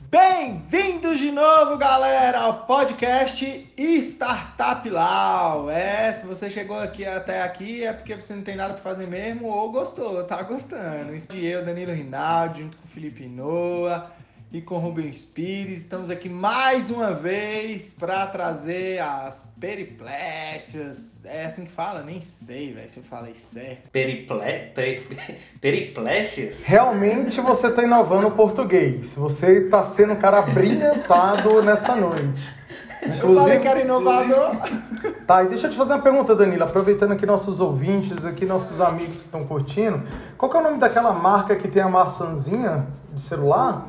Bem-vindos de novo, galera, ao podcast Startup Lau. É, se você chegou aqui até aqui é porque você não tem nada para fazer mesmo ou gostou, tá gostando. Isso de eu, Danilo Rinaldi, junto com o Felipe Noah e com o Rubens Pires. Estamos aqui mais uma vez para trazer as periplécias. É assim que fala? Nem sei, velho, se eu falei certo. Periple... Peri... Periplécias? Realmente você está inovando o português. Você está sendo um cara brilhantado nessa noite. Eu falei que era inovador. Tá, e deixa eu te fazer uma pergunta, Danilo. Aproveitando aqui nossos ouvintes, aqui nossos amigos que estão curtindo. Qual que é o nome daquela marca que tem a maçãzinha de celular?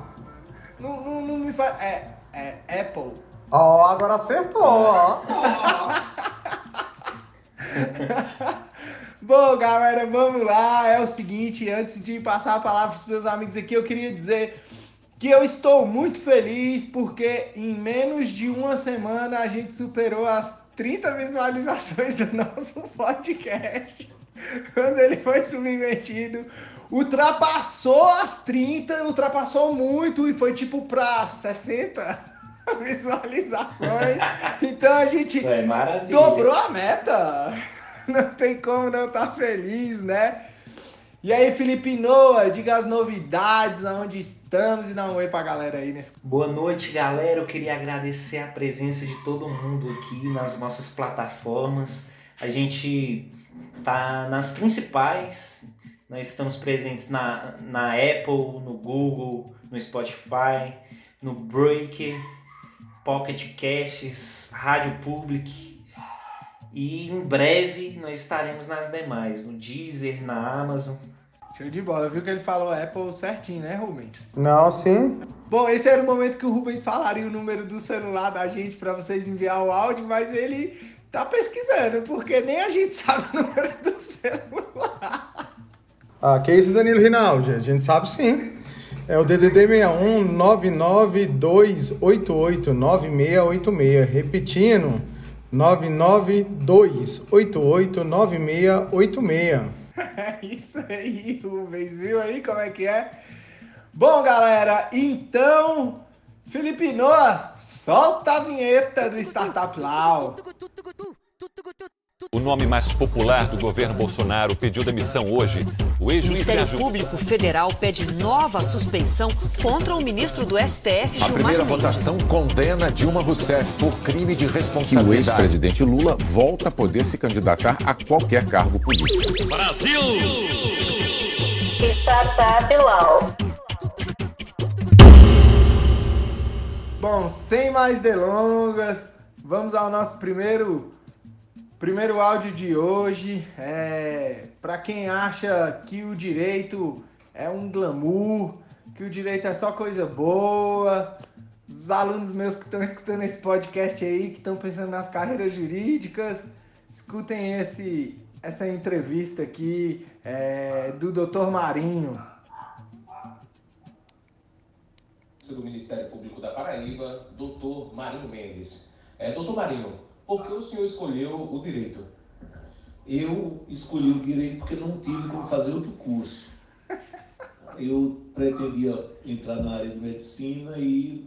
Não, não, não me faz. É, é Apple. Ó, agora acertou, ó. Bom, galera, vamos lá. É o seguinte, antes de passar a palavra para os meus amigos aqui, eu queria dizer que eu estou muito feliz porque em menos de uma semana a gente superou as 30 visualizações do nosso podcast. Quando ele foi submetido, ultrapassou as 30, ultrapassou muito e foi tipo para 60 visualizações. Então a gente É dobrou a meta. Não tem como não estar feliz, né? E aí, Felipe Noah, diga as novidades, aonde estamos e dá um oi pra galera aí nesse. Boa noite, galera. Eu queria agradecer a presença de todo mundo aqui nas nossas plataformas. A gente tá nas principais. Nós estamos presentes na, na Apple, no Google, no Spotify, no Breaker, Pocket Casts, Rádio Public. E em breve nós estaremos nas demais, no Deezer, na Amazon. Show de bola, viu que ele falou Apple certinho, né, Rubens? Não, sim. Bom, esse era o momento que o Rubens falaria o número do celular da gente pra vocês enviar o áudio, mas ele tá pesquisando, porque nem a gente sabe o número do celular. Ah, que isso, Danilo Rinaldi? A gente sabe sim. É o DDD 61 99288 9686. Repetindo, 99288 9686. É isso aí, Rubens, viu aí como é que é? Bom, galera, então, Felipe Noah, solta a vinheta do Startup Lau. O nome mais popular do governo Bolsonaro pediu demissão hoje. O O ex-juiz Ministério Sérgio Público Federal pede nova suspensão contra o ministro do STF, A Gilmar primeira Mendes. votação condena Dilma Rousseff por crime de que o responsabilidade. ex-presidente Lula volta a poder se candidatar a qualquer cargo político. Startup Lau. Bom, sem mais delongas, vamos ao nosso primeiro primeiro áudio de hoje. É, para quem acha que o direito é um glamour, que o direito é só coisa boa, os alunos meus que estão escutando esse podcast aí, que estão pensando nas carreiras jurídicas, escutem esse essa entrevista aqui é, do Dr. Marinho. do Ministério Público da Paraíba, doutor Marinho Mendes. É, doutor Marinho, por que o senhor escolheu o direito? Eu escolhi o direito porque não tive como fazer outro curso. Eu pretendia entrar na área de medicina e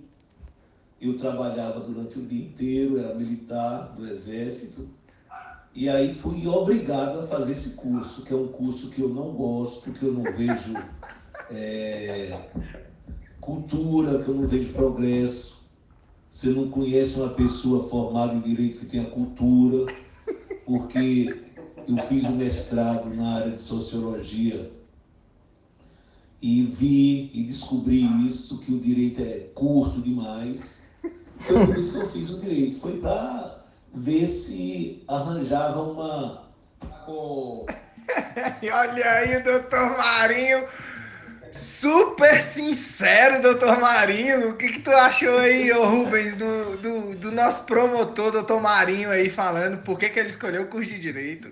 eu trabalhava durante o dia inteiro, era militar do exército, e aí fui obrigado a fazer esse curso, que é um curso que eu não gosto, que eu não vejo é, cultura, que eu não vejo progresso. Você não conhece uma pessoa formada em direito que tenha cultura, porque eu fiz um mestrado na área de sociologia e vi e descobri isso, que o direito é curto demais. Foi por isso que eu fiz o direito. Foi para ver se arranjava uma. E olha aí o doutor Marinho, super sincero, doutor Marinho. O que, que tu achou aí, ô Rubens, do, do, do nosso promotor, doutor Marinho, aí falando por que, que ele escolheu o curso de Direito?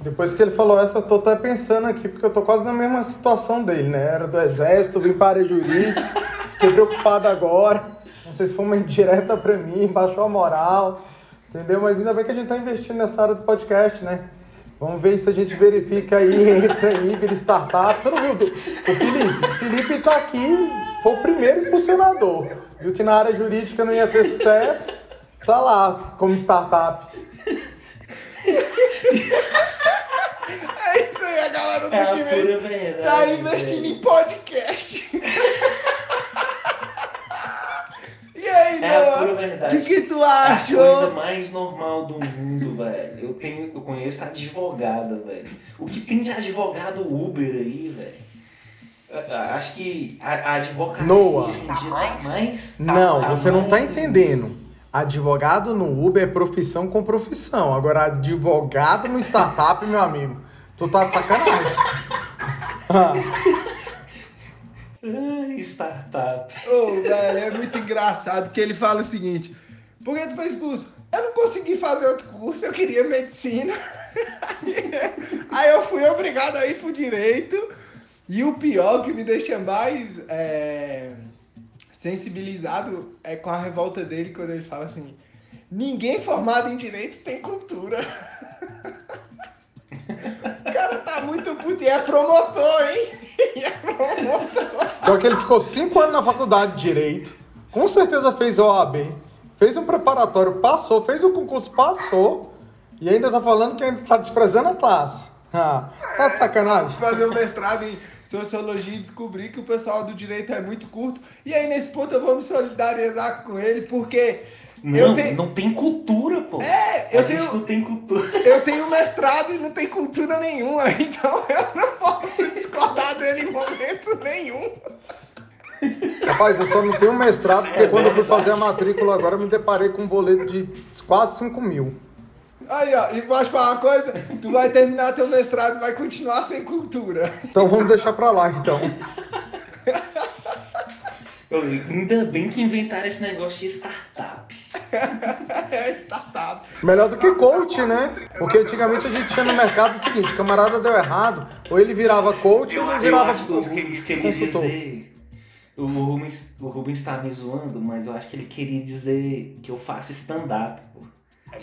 Depois que ele falou essa, eu tô até pensando aqui, porque eu tô quase na mesma situação dele, né? Era do exército, vim para a jurídica, fiquei preocupado agora. Não sei se foi uma indireta pra mim, baixou a moral, entendeu? Mas ainda bem que a gente tá investindo nessa área do podcast, né? Vamos ver se a gente verifica aí, entra aí, vira startup. Tu não viu? O Felipe, o Felipe tá aqui foi o primeiro impulsionador. Viu que na área jurídica não ia ter sucesso, tá lá como startup. É isso aí, a galera do É que vem tá investindo em podcast. Aí, É a pura O verdade. que, que tu É a coisa mais normal do mundo, velho. Eu tenho, eu conheço advogada, velho. O que tem de advogado Uber aí, velho? Acho que a, a advocacia Noah. hoje em dia tá mais. Não, tá você não tá mais- entendendo. Advogado no Uber é profissão com profissão. Agora, advogado no startup, meu amigo, tu tá sacanagem. Startup. Ô, velho, é muito engraçado que ele fala o seguinte: por que tu fez curso? Eu não consegui fazer outro curso, eu queria medicina. Aí eu fui obrigado a ir pro direito. E o pior que me deixa mais é, sensibilizado é com a revolta dele quando ele fala assim: ninguém formado em direito tem cultura. O cara tá muito puto e é promotor, hein? Promotor. Então que ele ficou cinco anos na faculdade de Direito, com certeza fez OAB, fez um preparatório, passou, fez o concurso, passou, e ainda tá falando que ainda tá desprezando a classe. Ah, tá de sacanagem? fazer um mestrado em sociologia e descobrir que o pessoal do direito é muito curto. E aí, nesse ponto, eu vou me solidarizar com ele, porque Não, eu, tenho, não tem cultura, pô. É, eu a gente tenho- não tem cultura. Eu tenho mestrado e não tenho cultura nenhuma, então eu não posso discordar dele em momento nenhum. Rapaz, eu só não tenho mestrado, porque É quando eu fui fazer a matrícula agora, eu me deparei com um boleto de quase 5 mil. Aí, ó, e posso falar uma coisa? Tu vai terminar teu mestrado e vai continuar sem cultura. Então vamos deixar pra lá, então. Eu- Ainda bem que inventaram esse negócio de startup. É startup. Melhor do que coach, né? Porque antigamente a gente tinha no mercado o seguinte, o camarada deu errado, ou ele virava coach ou Eu, ele eu virava acho que o que ele queria consultor. dizer. O Rubens, o Rubens tá me zoando, mas eu acho que ele queria dizer que eu faço stand-up, pô.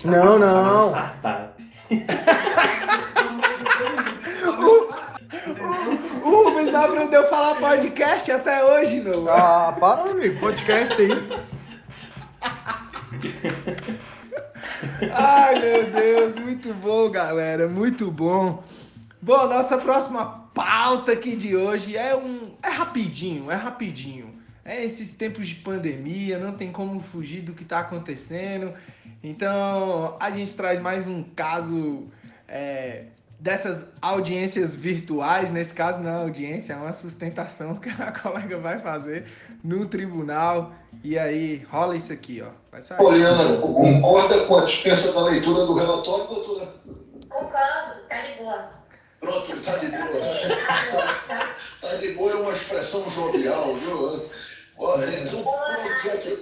Não, Eu não. Startup. O Rubens não aprendeu a falar podcast até hoje, não. Ah, para, amigo, podcast aí. Ai, meu Deus, muito bom, galera, muito bom. Bom, nossa próxima pauta aqui de hoje é um. É rapidinho, é rapidinho. É esses tempos de pandemia, não tem como fugir do que tá acontecendo. Então, a gente traz mais um caso é, dessas audiências virtuais. Nesse caso, não é audiência, é uma sustentação que a colega vai fazer no tribunal. E aí, rola isso aqui, ó. Vai sair. Poliana, concorda com a dispensa da leitura do relatório, doutora? Concordo, tá de boa. Pronto, tá de boa. Tá de boa é uma expressão jovial, viu? Olha, então, por obsequio,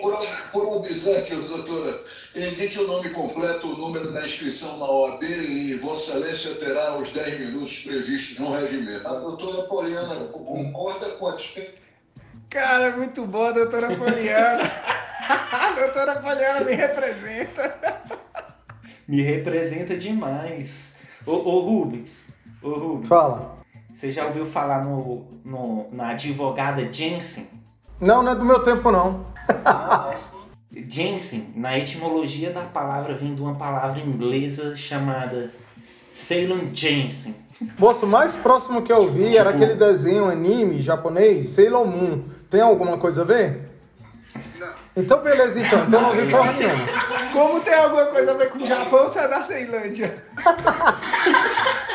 por, por obsequio, doutora, indique o nome completo, o número da inscrição na OAB e Vossa Excelência terá os 10 minutos previstos no regimento. A doutora Poliana concorda com a dispensa Cara, muito bom, doutora Poliana. a doutora Poliana me representa. Me representa demais. Ô, ô Rubens. Ô Rubens. Fala. Você já ouviu falar no, no- na advogada Jensen? Não, não é do meu tempo, não. Jensen, na etimologia da palavra, vem de uma palavra inglesa chamada Ceylon Jensen. Moço, o mais próximo que eu vi era aquele desenho anime japonês, Sailor Moon. Tem alguma coisa a ver? Não. Então beleza, então. Então não vi porra nenhuma. Como tem alguma coisa a ver com o Japão, você é da Ceilândia.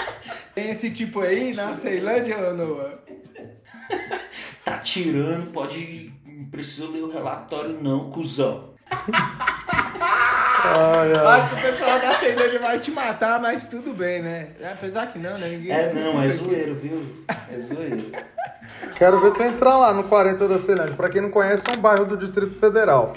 tem esse tipo aí na Ceilândia, ô Noah? Tá tirando, pode. Não precisa ler o relatório, não, cuzão. Ai, ai. Acho que o pessoal da Ceilândia vai te matar, mas tudo bem, né? Apesar que não, né? Ninguém É, não, é aqui. zoeiro, viu? É zoeiro. Quero ver tu entrar lá no 40 da Ceilândia. Pra quem não conhece, é um bairro do Distrito Federal.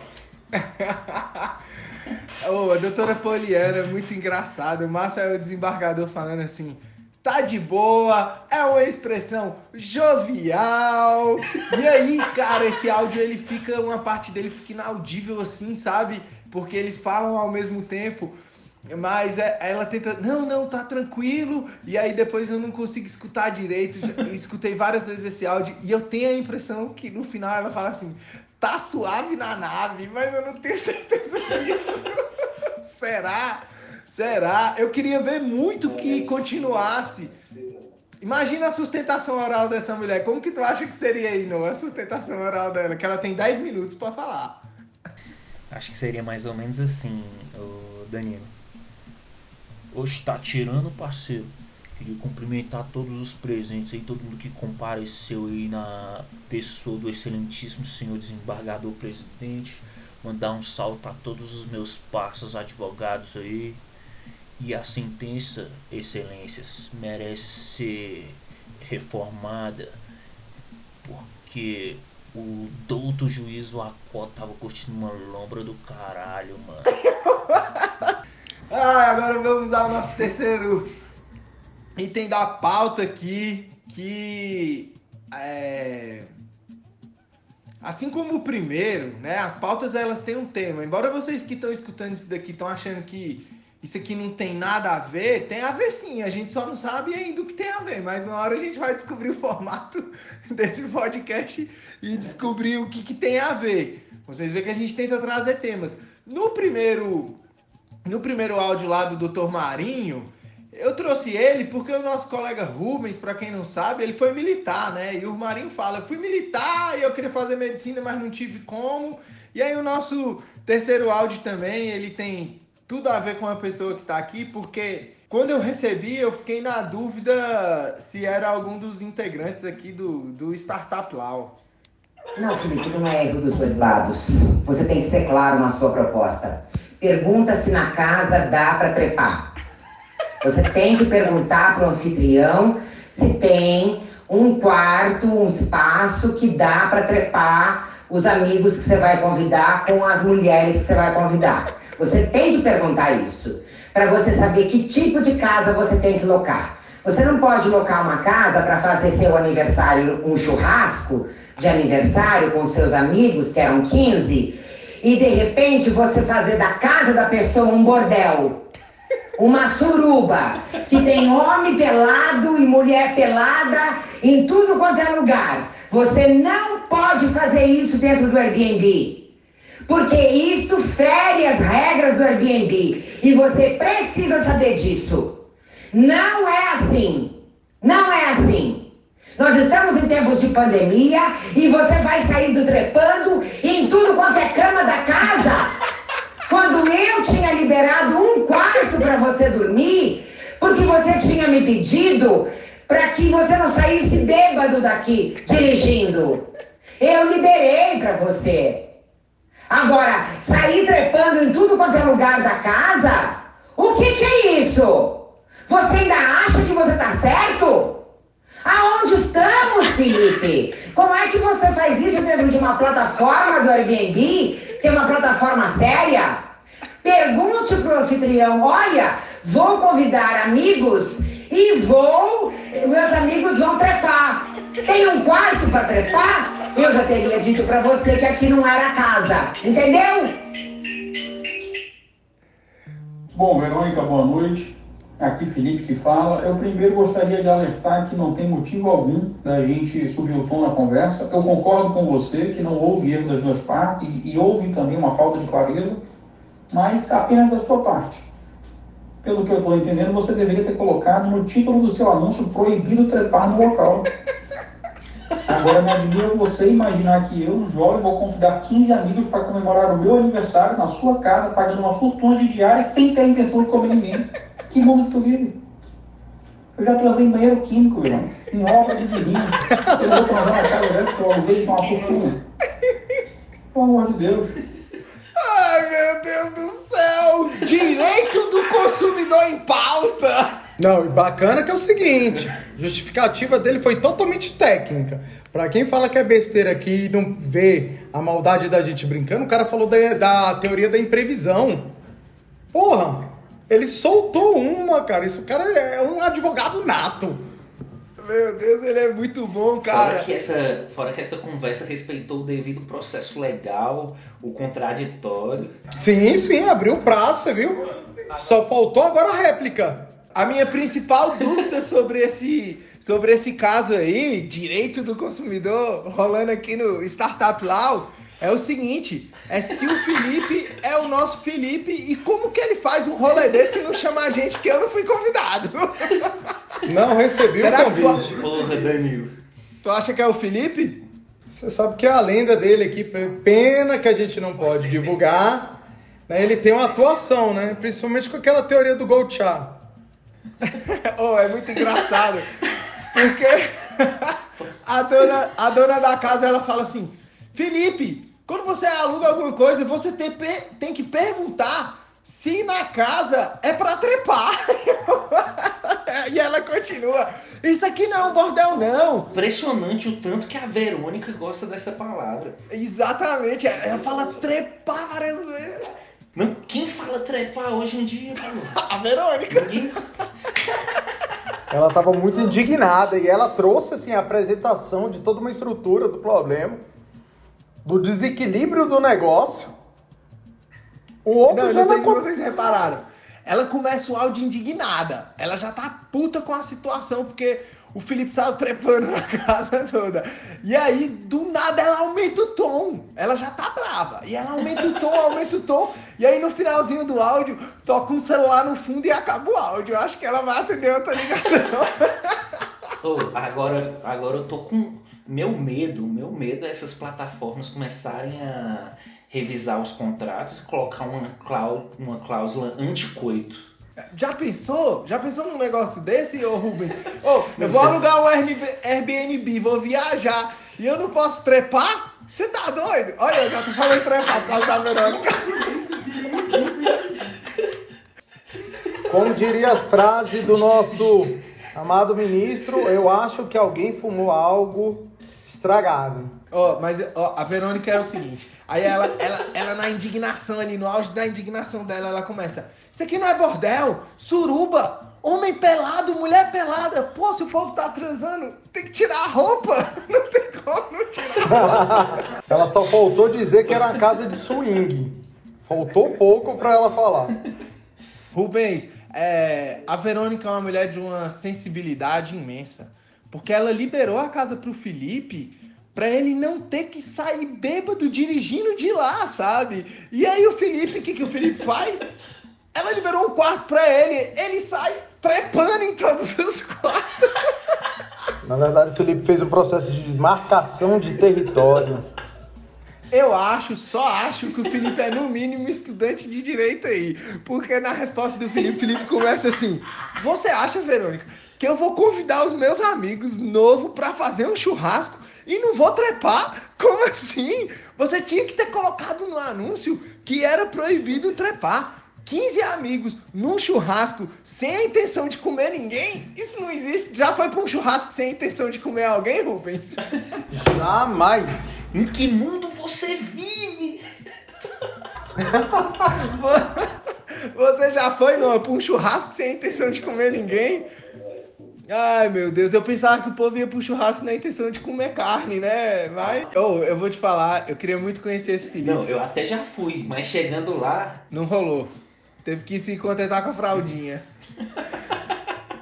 Ô, a doutora Poliana, muito engraçado. O Márcio é o desembargador falando assim. Tá de boa, é uma expressão jovial. E aí, cara, esse áudio ele fica, uma parte dele fica inaudível assim, sabe? Porque eles falam ao mesmo tempo. Mas é- ela tenta, não, não, tá tranquilo. E aí depois eu não consigo escutar direito. Escutei várias vezes esse áudio e eu tenho a impressão que no final ela fala assim, tá suave na nave, mas eu não tenho certeza disso. Será? Será? Eu queria ver muito que continuasse. Imagina a sustentação oral dessa mulher. Como que tu acha que seria aí, não? A sustentação oral dela, que ela tem 10 minutos pra falar. Acho que seria mais ou menos assim, o Danilo. Hoje tá tirando, parceiro. Queria cumprimentar todos os presentes aí, todo mundo que compareceu aí na pessoa do excelentíssimo senhor desembargador presidente. Mandar um salve para todos os meus parceiros advogados aí. E a sentença, excelências, merece ser reformada porque o douto juiz Lacó tava curtindo uma lombra do caralho, mano. Ah, agora vamos ao nosso terceiro item da pauta aqui, que é... Assim como o primeiro, né? As pautas elas têm um tema. Embora vocês que estão escutando isso daqui estão achando que isso aqui não tem nada a ver, tem a ver sim. A gente só não sabe ainda o que tem a ver. Mas uma hora a gente vai descobrir o formato desse podcast e descobrir o que, que tem a ver. Vocês veem que a gente tenta trazer temas. No primeiro no primeiro áudio lá do Dr. Marinho, eu trouxe ele porque o nosso colega Rubens, para quem não sabe, ele foi militar, né? E o Marinho fala: eu fui militar e eu queria fazer medicina, mas não tive como. E aí o nosso terceiro áudio também, ele tem tudo a ver com a pessoa que tá aqui, porque quando eu recebi, eu fiquei na dúvida se era algum dos integrantes aqui do, do Startup Law. Não, Felipe, não é erro dos dois lados. Você tem que ser claro na sua proposta. Pergunta se na casa dá para trepar. Você tem que perguntar para o anfitrião se tem um quarto, um espaço que dá para trepar os amigos que você vai convidar com as mulheres que você vai convidar. Você tem que perguntar isso para você saber que tipo de casa você tem que locar. Você não pode locar uma casa para fazer seu aniversário, um churrasco de aniversário com seus amigos, que eram 15, e de repente você fazer da casa da pessoa um bordel. Uma suruba que tem homem pelado e mulher pelada em tudo quanto é lugar. Você não pode fazer isso dentro do Airbnb. Porque isto fere Airbnb. E você precisa saber disso. Não é assim. Não é assim. Nós estamos em tempos de pandemia e você vai sair do trepando em tudo quanto é cama da casa. Quando eu tinha liberado um quarto para você dormir, porque você tinha me pedido para que você não saísse bêbado daqui dirigindo. Eu liberei para você. Agora, sair trepando em tudo quanto é lugar da casa? O que, que é isso? Você ainda acha que você está certo? Aonde estamos, Felipe? Como é que você faz isso dentro de uma plataforma do Airbnb, que é uma plataforma séria? Pergunte pro anfitrião, olha, vou convidar amigos e vou, meus amigos vão trepar. Tem um quarto para trepar? Eu já teria dito para você que aqui não era casa, entendeu? Bom, Verônica, boa noite. Aqui Felipe que fala. Eu primeiro gostaria de alertar que não tem motivo algum da gente subir o tom na conversa. Eu concordo com você que não houve erro das duas partes e, houve também uma falta de clareza, mas apenas da sua parte. Pelo que eu estou entendendo, você deveria ter colocado no título do seu anúncio proibido trepar no local. Agora me admira você imaginar que eu, jovem, vou convidar 15 amigos para comemorar o meu aniversário na sua casa, pagando uma fortuna de diária sem ter a intenção de comer ninguém. Que mundo que tu vive? Eu já transei em banheiro químico, irmão. Em obra de vinho. Eu vou transar na casa dessa que eu aluguei com uma fortuna. Pelo amor de Deus. Ai, meu Deus do céu! Direito do consumidor em pauta! Não, e bacana que é o seguinte, a justificativa dele foi totalmente técnica. Pra quem fala que é besteira aqui e não vê a maldade da gente brincando, o cara falou da, da teoria da imprevisão. Porra, ele soltou uma, cara. Isso, o cara é um advogado nato. Meu Deus, ele é muito bom, cara. Fora que, essa, fora que essa conversa respeitou o devido processo legal, o contraditório. Sim, sim, abriu o prazo, você viu? Só faltou agora a réplica. A minha principal dúvida sobre esse, sobre esse caso aí, direito do consumidor, rolando aqui no Startup Law, é o seguinte: é se o Felipe é o nosso Felipe e como que ele faz um rolê desse e não chama a gente que eu não fui convidado? Não recebi Será o convite. Porra, Danilo. Tu acha que é o Felipe? Você sabe que é a lenda dele aqui, pena que a gente não pode divulgar. né? Ele tem uma atuação, né? Principalmente com aquela teoria do Golchá. oh, é muito engraçado. Porque a dona, a dona da casa ela fala assim: Felipe, quando você aluga alguma coisa, você tem, tem que perguntar se na casa é pra trepar. e ela continua: Isso aqui não é bordel, não. Impressionante o tanto que a Verônica gosta dessa palavra. Exatamente, ela fala trepar várias vezes. Não, quem fala trepar hoje em dia, pô? A Verônica. Ninguém... Ela estava muito indignada e ela trouxe assim a apresentação de toda uma estrutura do problema, do desequilíbrio do negócio. O outro Não, já não sei se vocês repararam. Ela começa o áudio indignada. Ela já tá puta com a situação, porque o Felipe saiu trepando na casa toda. E aí, do nada, ela aumenta o tom. Ela já tá brava. E ela aumenta o tom, aumenta o tom. E aí, no finalzinho do áudio, toca um celular no fundo e acaba o áudio. Eu acho que ela vai atender outra ligação. Ô, agora, agora eu tô com. Meu medo, meu medo é essas plataformas começarem a revisar os contratos e colocar uma, clau, uma cláusula anticoito. Já pensou? Já pensou num negócio desse, ô Rubens? Ô, eu vou alugar um Airbnb- vou viajar e eu não posso trepar? Você tá doido? Olha, eu já tô falando trepar por causa da Verônica. Como diria a frase do nosso amado ministro, eu acho que alguém fumou algo estragado. Ó, mas ó, a Verônica é o seguinte. Aí ela, ela, ela na indignação ali, no auge da indignação dela, ela começa. Isso aqui não é bordel, suruba, homem pelado, mulher pelada. Pô, se o povo tá transando, tem que tirar a roupa. Não tem como não tirar. Ela só faltou dizer que era uma casa de swing. Faltou pouco pra ela falar. Rubens, é, a Verônica é uma mulher de uma sensibilidade imensa. Porque ela liberou a casa pro Felipe pra ele não ter que sair bêbado dirigindo de lá, sabe? E aí o Felipe, o que, que o Felipe faz? Ela liberou um quarto pra ele, ele sai trepando em todos os quartos. Na verdade, o Felipe fez um processo de marcação de território. Eu acho, só acho que o Felipe é no mínimo estudante de direito aí. Porque na resposta do Felipe, o Felipe começa assim: Você acha, Verônica, que eu vou convidar os meus amigos novo pra fazer um churrasco e não vou trepar? Como assim? Você tinha que ter colocado no anúncio que era proibido trepar. 15 amigos num churrasco sem a intenção de comer ninguém? Isso não existe. Já foi pra um churrasco sem a intenção de comer alguém, Rubens? Jamais. Em que mundo você vive? Você já foi não, pra um churrasco sem a intenção de comer ninguém? Ai, meu Deus, eu pensava que o povo ia pro churrasco na intenção de comer carne, né? Mas, oh, eu vou te falar, eu queria muito conhecer esse Felipe. Não, eu até já fui, mas chegando lá, Não rolou. Teve que se contentar com a fraldinha.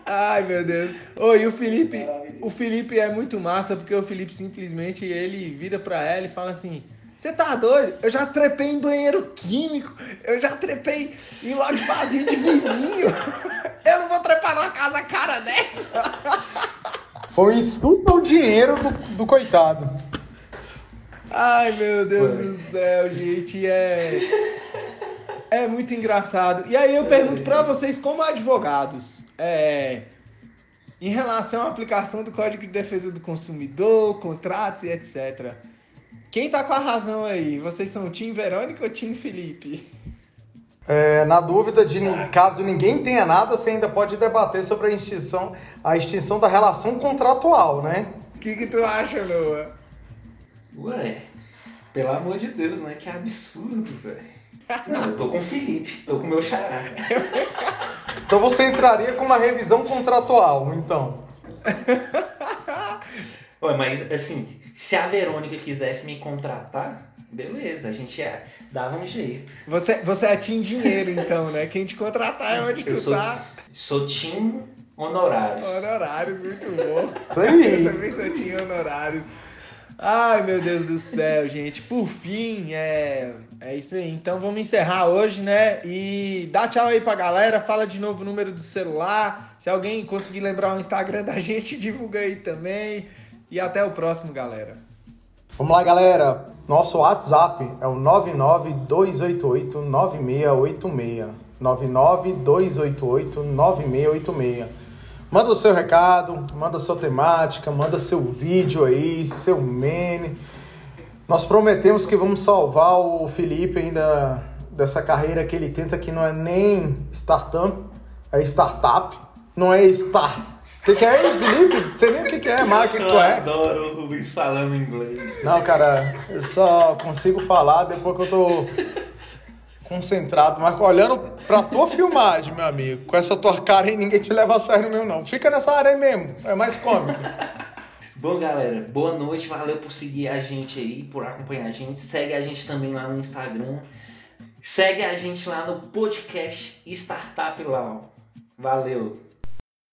Ai, meu Deus. Oi, e o Felipe, o Felipe é muito massa porque o Felipe simplesmente ele vira pra ela e fala assim: "Você tá doido? Eu já trepei em banheiro químico, eu já trepei em loja vazia de vizinho. Eu não vou trepar numa casa cara dessa." Foi insulto ao dinheiro do, do coitado. Ai, meu Deus do céu, gente, é é muito engraçado. E aí eu pergunto pra vocês como advogados, é em relação à aplicação do Código de Defesa do Consumidor, contratos e etc. Quem tá com a razão aí? Vocês são Tim Verônica ou Tim Felipe? É, na dúvida de caso ninguém tenha nada, você ainda pode debater sobre a extinção, a extinção da relação contratual, né? O que, que tu acha, Noah? ué, pelo amor de Deus, né? Que absurdo, velho. Não, eu tô com o Felipe, tô com o meu xará. Então você entraria com uma revisão contratual, então. Ué, mas assim, se a Verônica quisesse me contratar, Beleza, a gente é, dava um jeito. Você, você é Team Dinheiro, então, né? Quem te contratar é onde Eu tu sou, tá. sou Tim Honorários. Honorários, muito bom. Isso aí. Eu também sou Team Honorários. Ai, meu Deus do céu, gente. Por fim, é, é isso aí. Então vamos encerrar hoje, né? E dá tchau aí pra galera. Fala de novo o número do celular. Se alguém conseguir lembrar o Instagram da gente, divulga aí também. E até o próximo, galera. Vamos lá, galera. Nosso WhatsApp é o 992889686. 992889686. Manda o seu recado, manda sua temática, manda seu vídeo aí, seu meme. Nós prometemos que vamos salvar o Felipe ainda dessa carreira que ele tenta que não é nem startup, é startup, não é star. O que, que é, Felipe? Sei nem o que, que é, marketing, Eu tu é. adoro o Rubens falando inglês. Não, cara, eu só consigo falar depois que eu tô concentrado, mas olhando pra tua filmagem, meu amigo. Com essa tua cara aí, ninguém te leva a sério mesmo, não. Fica nessa área aí mesmo, é mais cômico. Bom, galera, boa noite. Valeu por seguir a gente aí, por acompanhar a gente. Segue a gente também lá no Instagram. Segue a gente lá no podcast Startup Lau. Valeu.